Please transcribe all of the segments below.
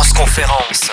Transconférence.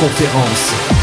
Transconférence.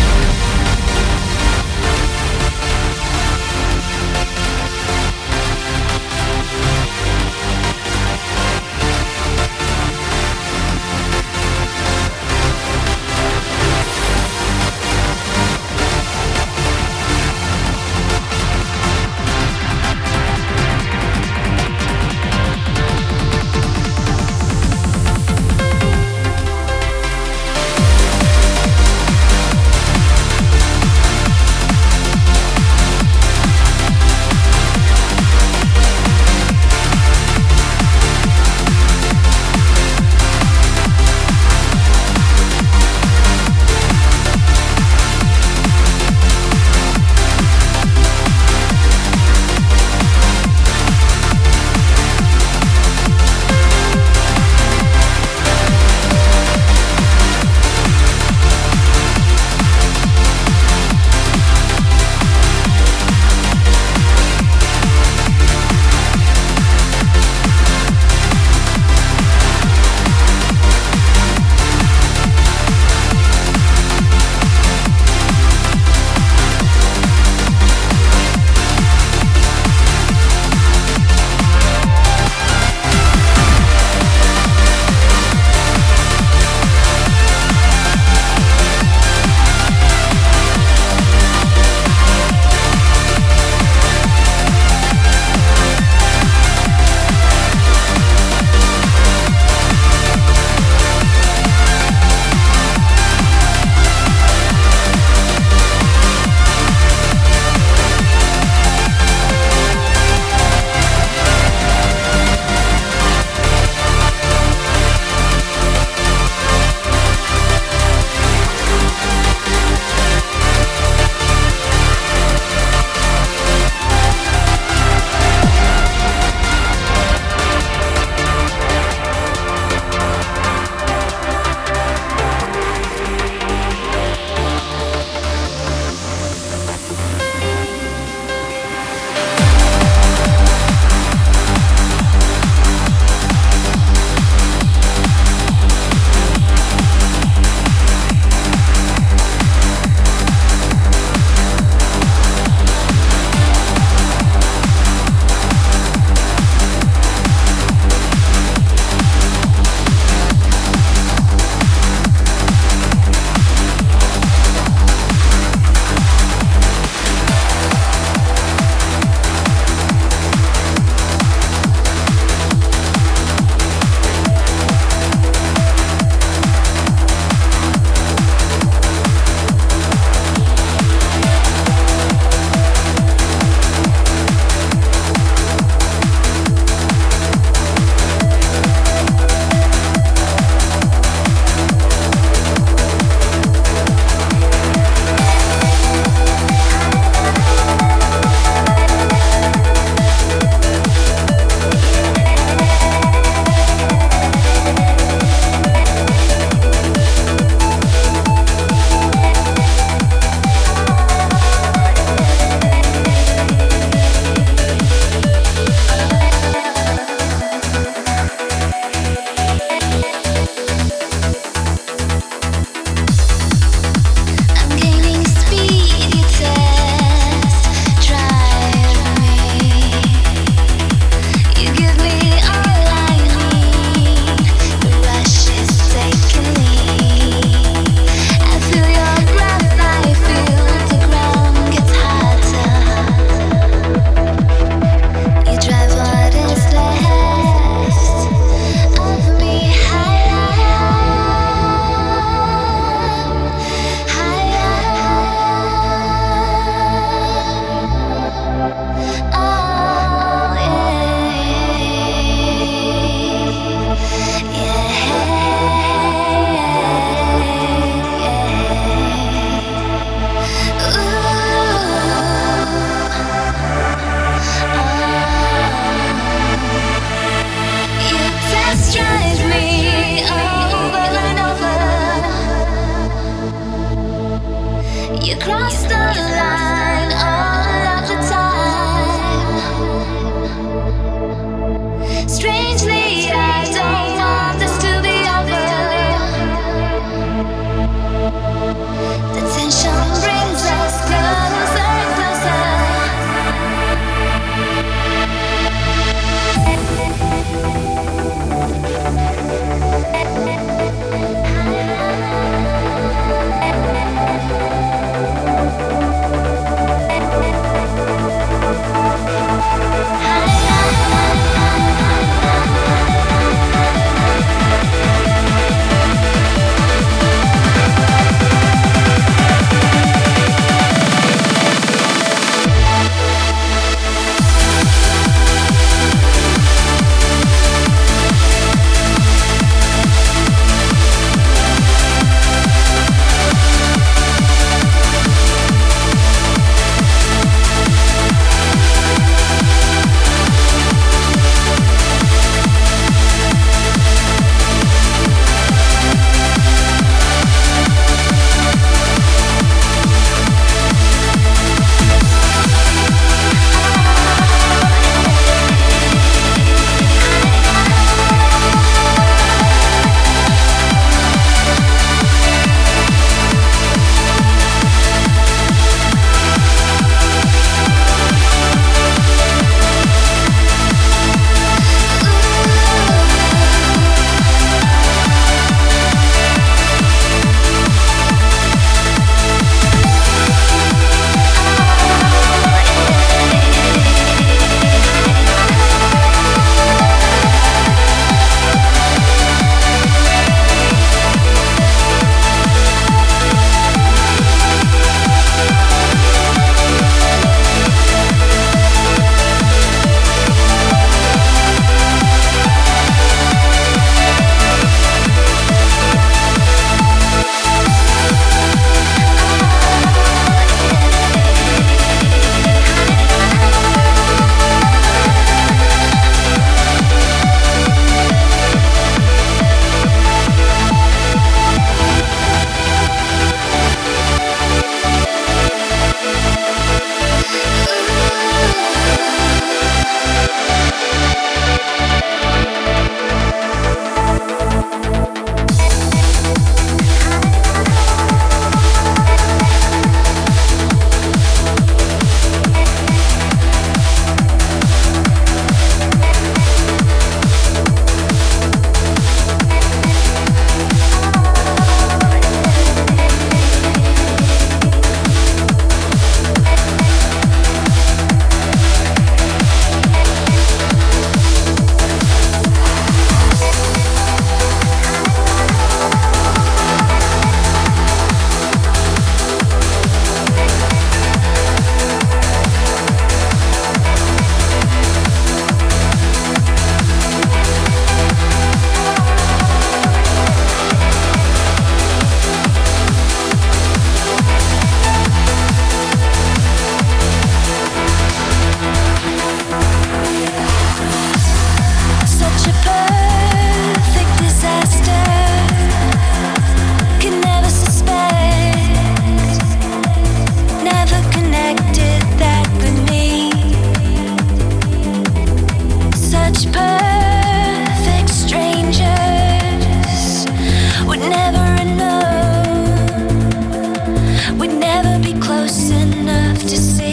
to say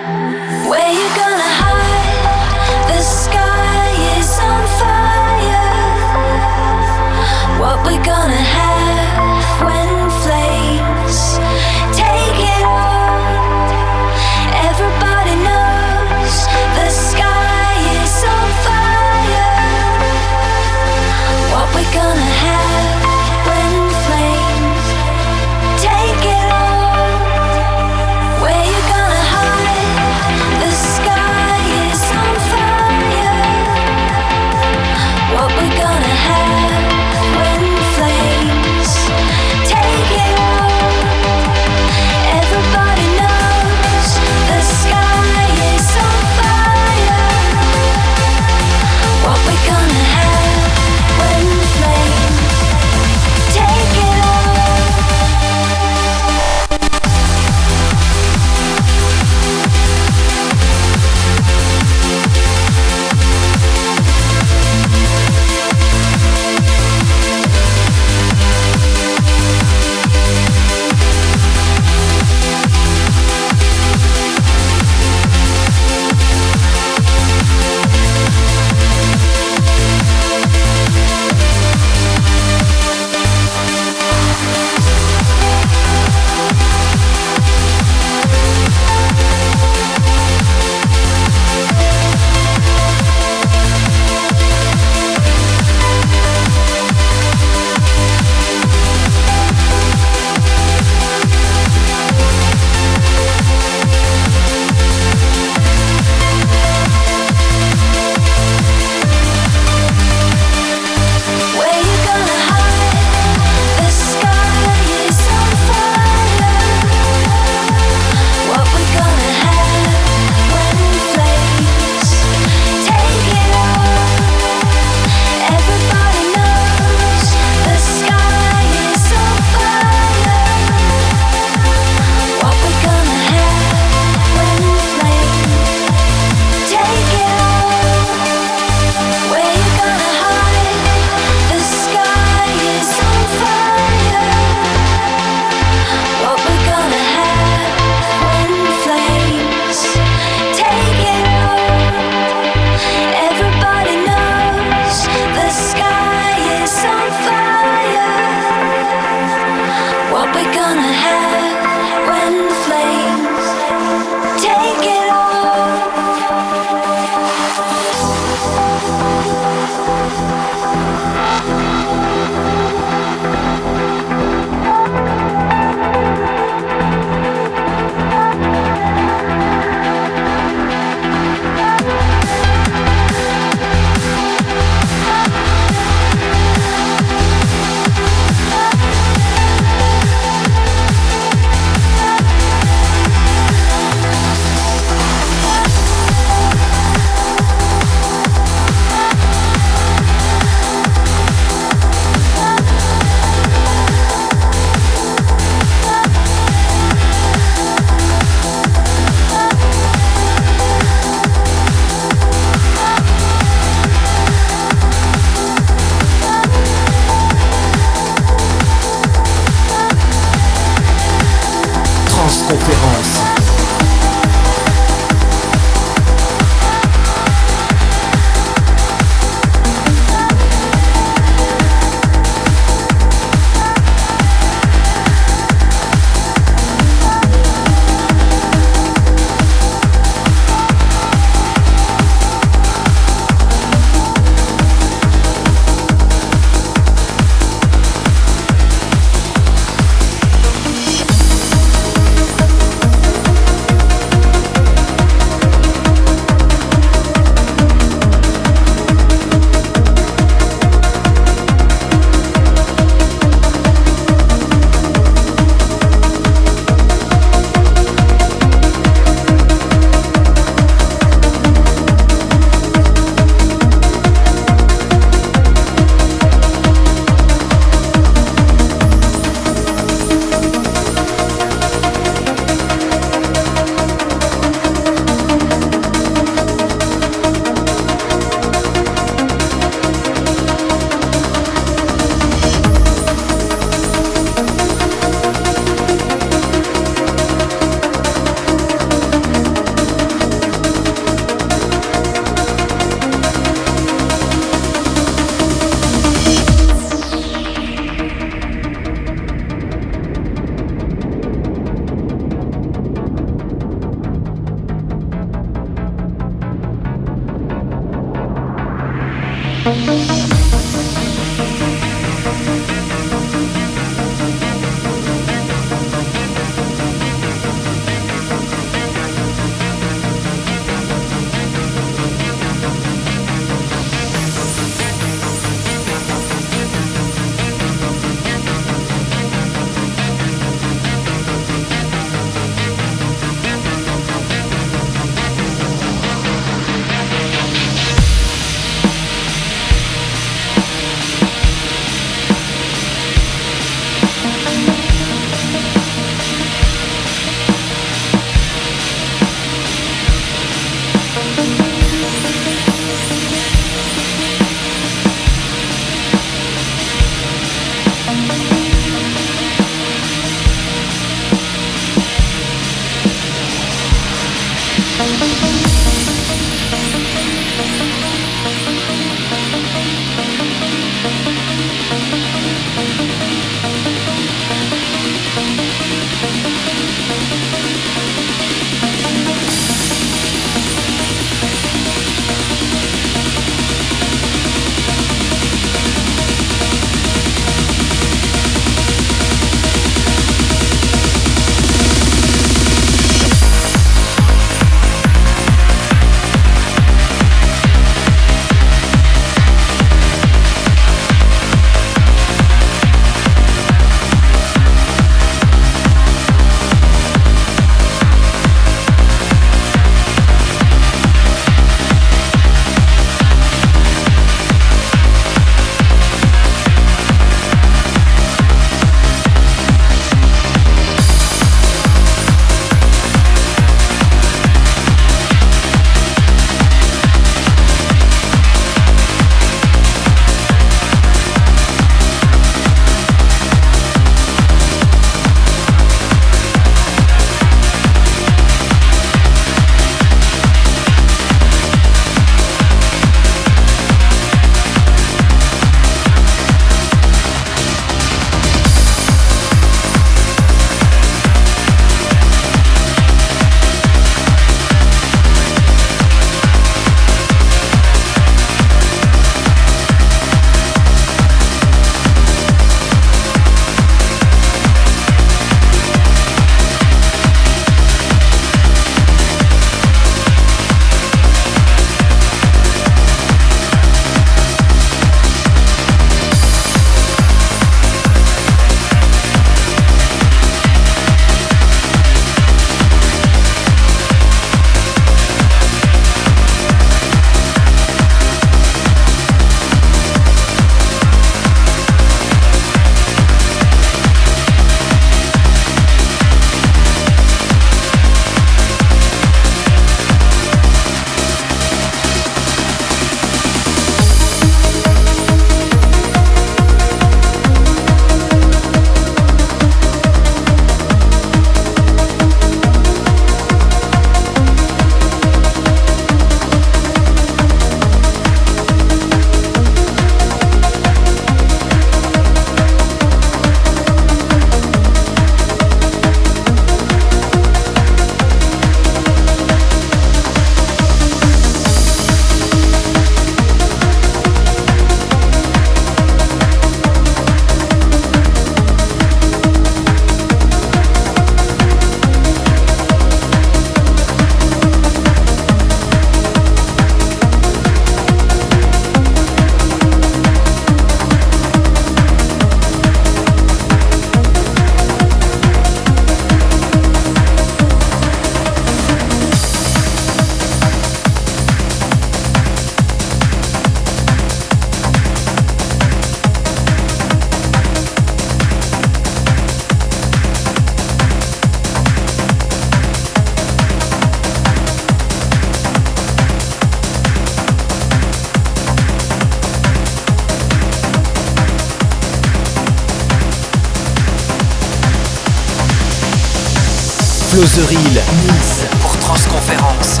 Closeril, Nice pour Transconférence.